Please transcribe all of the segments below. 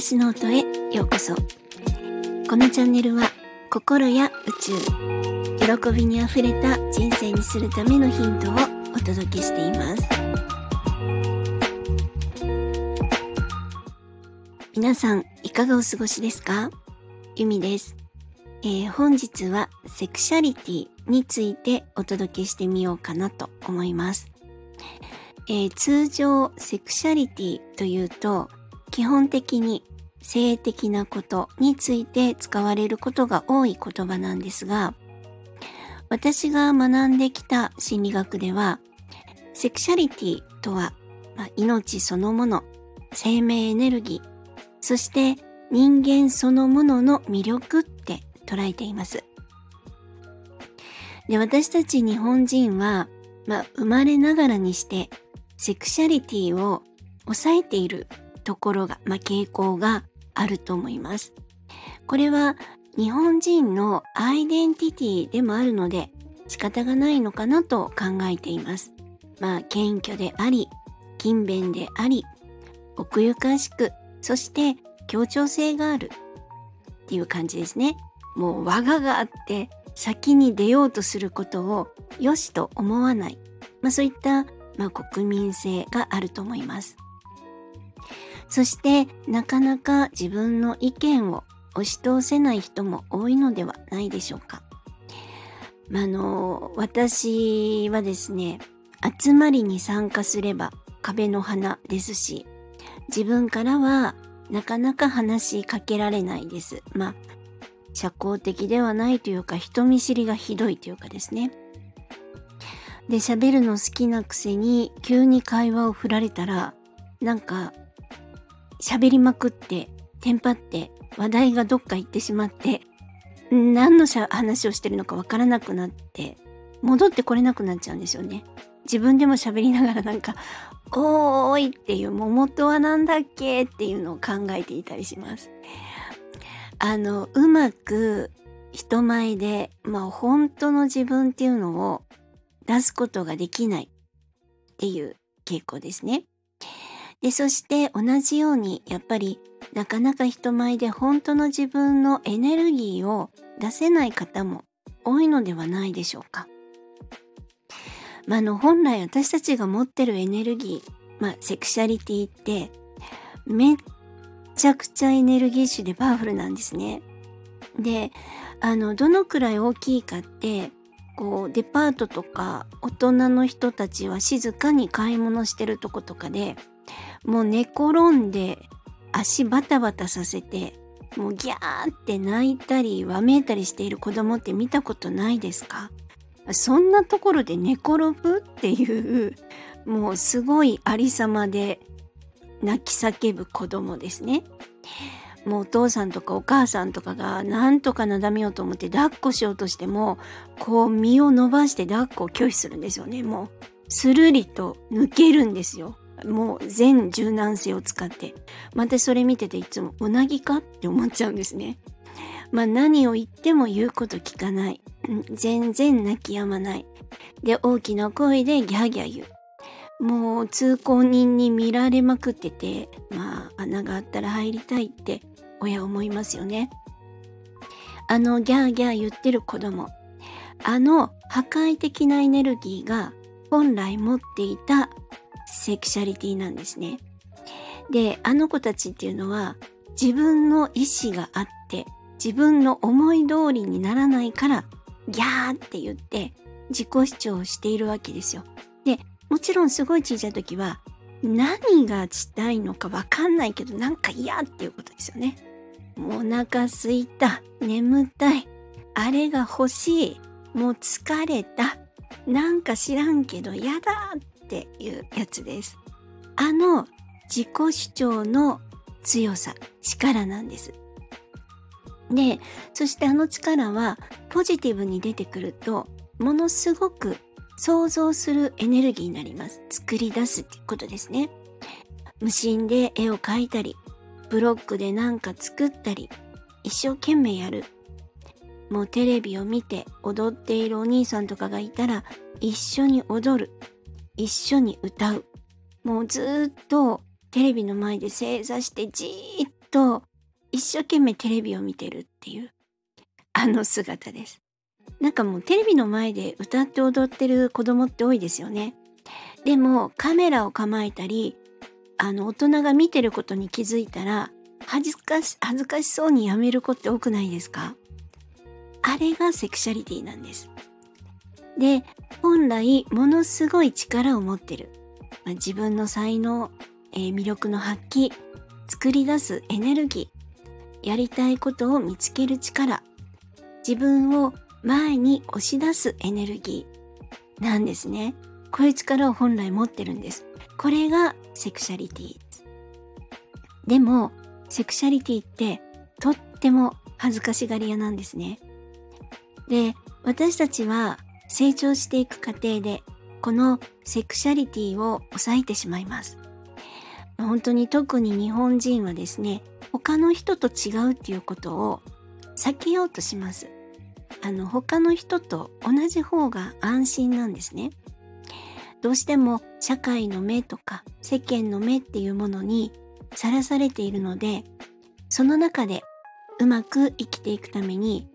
私の音へようこそ。このチャンネルは心や宇宙喜びにあふれた人生にするためのヒントをお届けしています。皆さんいかがお過ごしですか？ゆみです、えー、本日はセクシャリティについてお届けしてみようかなと思います。えー、通常セクシャリティというと基本的に性的なことについて使われることが多い言葉なんですが私が学んできた心理学ではセクシャリティとは、まあ、命そのもの生命エネルギーそして人間そのものの魅力って捉えています。で私たち日本人は、まあ、生まれながらにしてセクシャリティを抑えているところが、まあ、傾向があると思います。これは日本人のアイデンティティでもあるので仕方がないのかなと考えています。まあ謙虚であり、勤勉であり、奥ゆかしく、そして協調性があるっていう感じですね。もう我ががあって先に出ようとすることを良しと思わない。まあそういったまあ、国民性があると思います。そしてなかなか自分の意見を押し通せない人も多いのではないでしょうか。まあの私はですね集まりに参加すれば壁の花ですし自分からはなかなか話しかけられないです。まあ社交的ではないというか人見知りがひどいというかですね。で喋るの好きなくせに急に会話を振られたらなんか喋りまくってテンパって話題がどっか行ってしまって何の話をしてるのかわからなくなって戻ってこれなくなっちゃうんですよね。自分でも喋りながらなんか「おーい」っていう「桃とは何だっけ?」っていうのを考えていたりします。あのうまく人前でまあ本当の自分っていうのを出すことができないっていう傾向ですね。で、そして同じようにやっぱりなかなか人前で本当の自分のエネルギーを出せない方も多いのではないでしょうか。まあ、の本来私たちが持ってるエネルギー、まあ、セクシャリティってめっちゃくちゃエネルギッシュでパワフルなんですね。で、あの、どのくらい大きいかってこうデパートとか大人の人たちは静かに買い物してるとことかでもう寝転んで足バタバタさせてもうギャーって泣いたりわめいたりしている子供って見たことないですか？そんなところで寝転ぶっていうもうすごいありさまで泣き叫ぶ子供ですね。もうお父さんとかお母さんとかがなんとかなだめようと思って抱っこしようとしてもこう身を伸ばして抱っこを拒否するんですよね。もうスルリと抜けるんですよ。もう全柔軟性を使って。またそれ見てていつもうなぎかって思っちゃうんですね。まあ何を言っても言うこと聞かない。全然泣き止まない。で大きな声でギャーギャー言う。もう通行人に見られまくっててまあ穴があったら入りたいって親思いますよね。あのギャーギャー言ってる子供。あの破壊的なエネルギーが本来持っていたセクシャリティなんですね。であの子たちっていうのは自分の意志があって自分の思い通りにならないからギャーって言って自己主張をしているわけですよ。でもちろんすごい小さい時は何がしたいのかわかんないけどなんか嫌っていうことですよね。もうお腹すいた、眠たい、あれが欲しい、もう疲れた、なんか知らんけど嫌だっていうやつです。あの自己主張の強さ、力なんです。で、そしてあの力はポジティブに出てくると、ものすごく想像するエネルギーになります。作り出すってことですね。無心で絵を描いたり、ブロックでなんか作ったり、一生懸命やる。もうテレビを見て踊っているお兄さんとかがいたら、一緒に踊る。一緒に歌う。もうずっとテレビの前で正座してじーっと一生懸命テレビを見てるっていうあの姿です。なんかもうテレビの前で歌って踊ってる子供って多いですよね。でもカメラを構えたりあの大人が見てることに気づいたら恥ずかし恥ずかしそうにやめる子って多くないですか？あれがセクシャリティなんです。で本来ものすごい力を持ってる、まあ、自分の才能、えー、魅力の発揮作り出すエネルギーやりたいことを見つける力自分を前に押し出すエネルギーなんですね。こういう力を本来持ってるんです。これがセクシャリティです。でも、セクシャリティってとっても恥ずかしがり屋なんですね。で、私たちは成長していく過程で、このセクシャリティを抑えてしまいます。本当に特に日本人はですね、他の人と違うっていうことを避けようとします。あの他の人と同じ方が安心なんですね。どうしても社会の目とか世間の目っていうものにさらされているのでその中でうまく生きていくために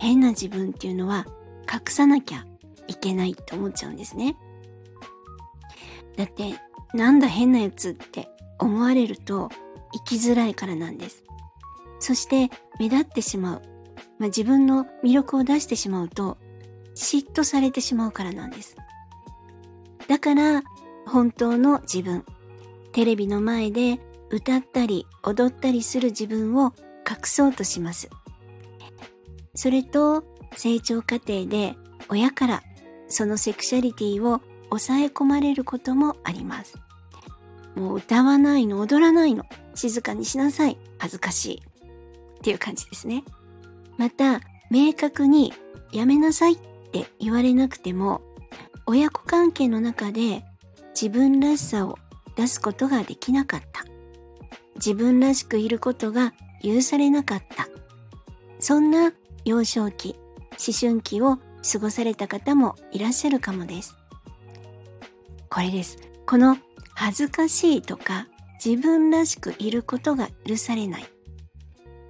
変な自分っていうのは隠さなきゃいけないって思っちゃうんですね。だってなんだ変なやつって思われると生きづらいからなんです。そして目立ってしまうまあ、自分の魅力を出してしまうと嫉妬されてしまうからなんです。だから本当の自分、テレビの前で歌ったり踊ったりする自分を隠そうとします。それと成長過程で親からそのセクシャリティを抑え込まれることもあります。もう歌わないの、踊らないの、静かにしなさい、恥ずかしい。っていう感じですね。また明確にやめなさいって言われなくても親子関係の中で自分らしさを出すことができなかった自分らしくいることが許されなかったそんな幼少期思春期を過ごされた方もいらっしゃるかもです。これです。この恥ずかしいとか自分らしくいることが許されない。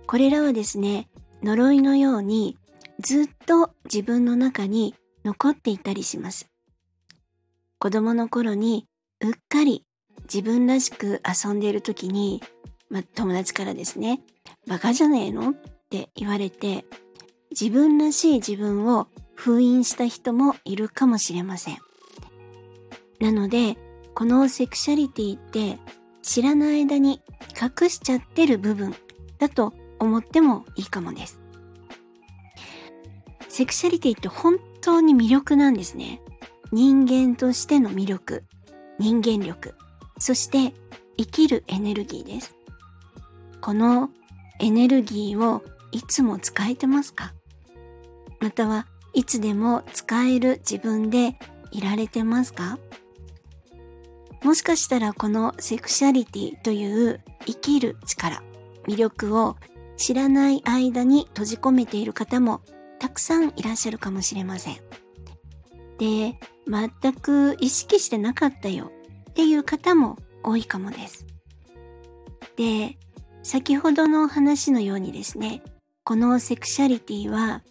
これらはですね呪いのようにずっと自分の中に残っていたりします。子供の頃にうっかり自分らしく遊んでいる時に、ま友達からですね、バカじゃねえの？って言われて、自分らしい自分を封印した人もいるかもしれません。なので、このセクシャリティって知らない間に隠しちゃってる部分だと思ってもいいかもです。セクシャリティって本当に魅力なんですね。人間としての魅力、人間力、そして生きるエネルギーです。このエネルギーをいつも使えてますか？またはいつでも使える自分でいられてますか？もしかしたらこのセクシャリティという生きる力、魅力を知らない間に閉じ込めている方もたくさんいらっしゃるかもしれません。で、全く意識してなかったよっていう方も多いかもです。で、先ほどの話のようにですね、このセクシャリティは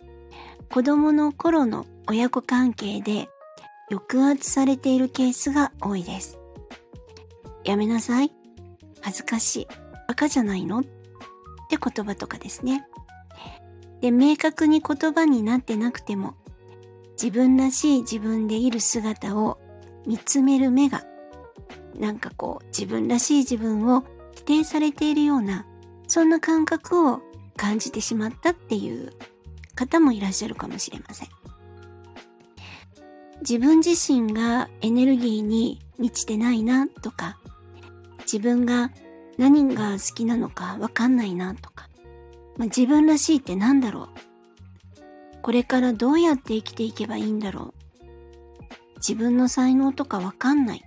子供の頃の親子関係で抑圧されているケースが多いです。やめなさい。恥ずかしい。バカじゃないの？って言葉とかですね。で、明確に言葉になってなくても、自分らしい自分でいる姿を見つめる目が、なんかこう、自分らしい自分を否定されているような、そんな感覚を感じてしまったっていう方もいらっしゃるかもしれません。自分自身がエネルギーに満ちてないなとか、自分が何が好きなのかわかんないなとか、まあ、自分らしいって何だろうこれからどうやって生きていけばいいんだろう自分の才能とかわかんない。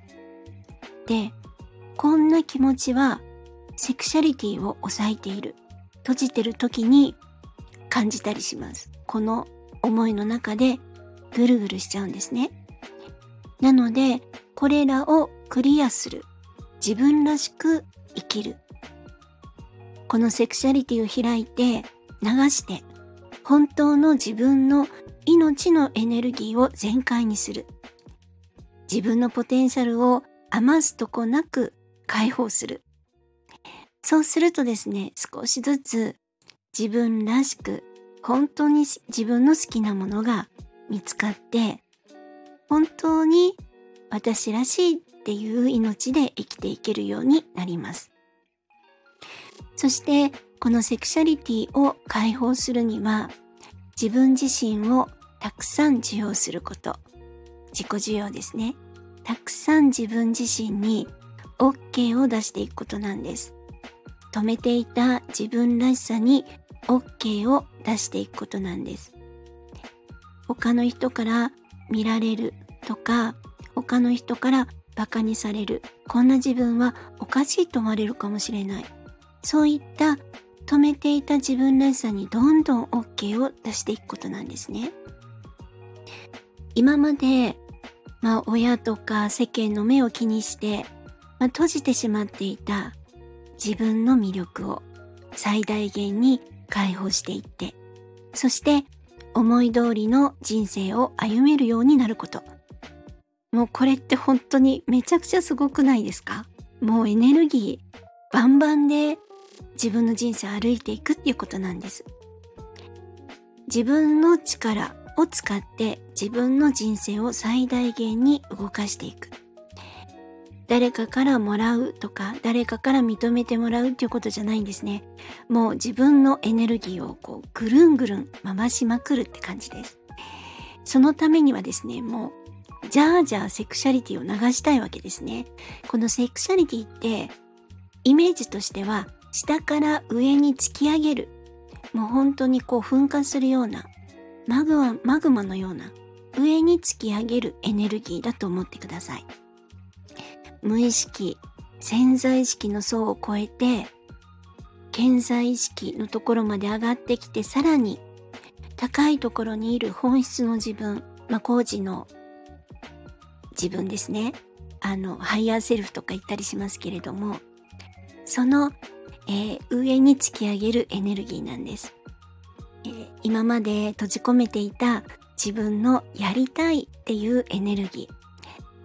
で、こんな気持ちはセクシャリティを抑えている、閉じてる時に感じたりします。この思いの中でぐるぐるしちゃうんですね。なので、これらをクリアする。自分らしく生きる。このセクシャリティを開いて流して本当の自分の命のエネルギーを全開にする。自分のポテンシャルを余すとこなく解放する。そうするとですね、少しずつ自分らしく本当に自分の好きなものが見つかって本当に私らしいっていう命で生きていけるようになります。そしてこのセクシャリティを解放するには自分自身をたくさん受容すること。自己受容ですね。たくさん自分自身に OK を出していくことなんです。止めていた自分らしさに OK を出していくことなんです。他の人から見られるとか、他の人からバカにされる。こんな自分はおかしいと思われるかもしれない。そういった止めていた自分らしさにどんどん OK を出していくことなんですね。今まで、まあ親とか世間の目を気にして、まあ、閉じてしまっていた自分の魅力を最大限に解放していって、そして思い通りの人生を歩めるようになること。もうこれって本当にめちゃくちゃすごくないですか？もうエネルギーバンバンで自分の人生を歩いていくっていうことなんです。自分の力を使って自分の人生を最大限に動かしていく。誰かからもらうとか、誰かから認めてもらうっていうことじゃないんですね。もう自分のエネルギーをこうぐるんぐるん回しまくるって感じです。そのためにはですね、もう、じゃあじゃあセクシャリティを流したいわけですね。このセクシャリティって、イメージとしては、下から上に突き上げる。もう本当にこう噴火するような、マグマ、マグマのような、上に突き上げるエネルギーだと思ってください。無意識、潜在意識の層を超えて、顕在意識のところまで上がってきて、さらに高いところにいる本質の自分、まあ、高次の自分ですね。あの、 higher self とか言ったりしますけれども、その、えー、上に突き上げるエネルギーなんです。えー、今まで閉じ込めていた自分のやりたいっていうエネルギー。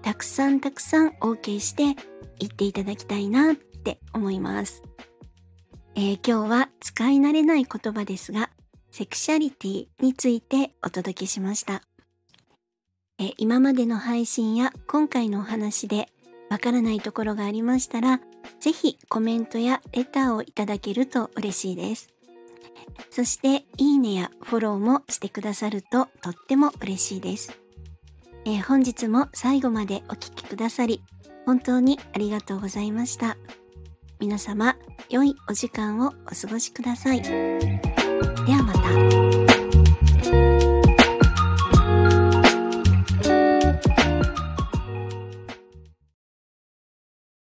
たくさんたくさん OK して言っていただきたいなって思います。えー、今日は使い慣れない言葉ですが、セクシャリティについてお届けしました。えー、今までの配信や今回のお話でわからないところがありましたら、ぜひコメントやレターをいただけると嬉しいです。そして、いいねやフォローもしてくださるととっても嬉しいです。えー、本日も最後までお聴きくださり、本当にありがとうございました。皆様、良いお時間をお過ごしください。ではまた。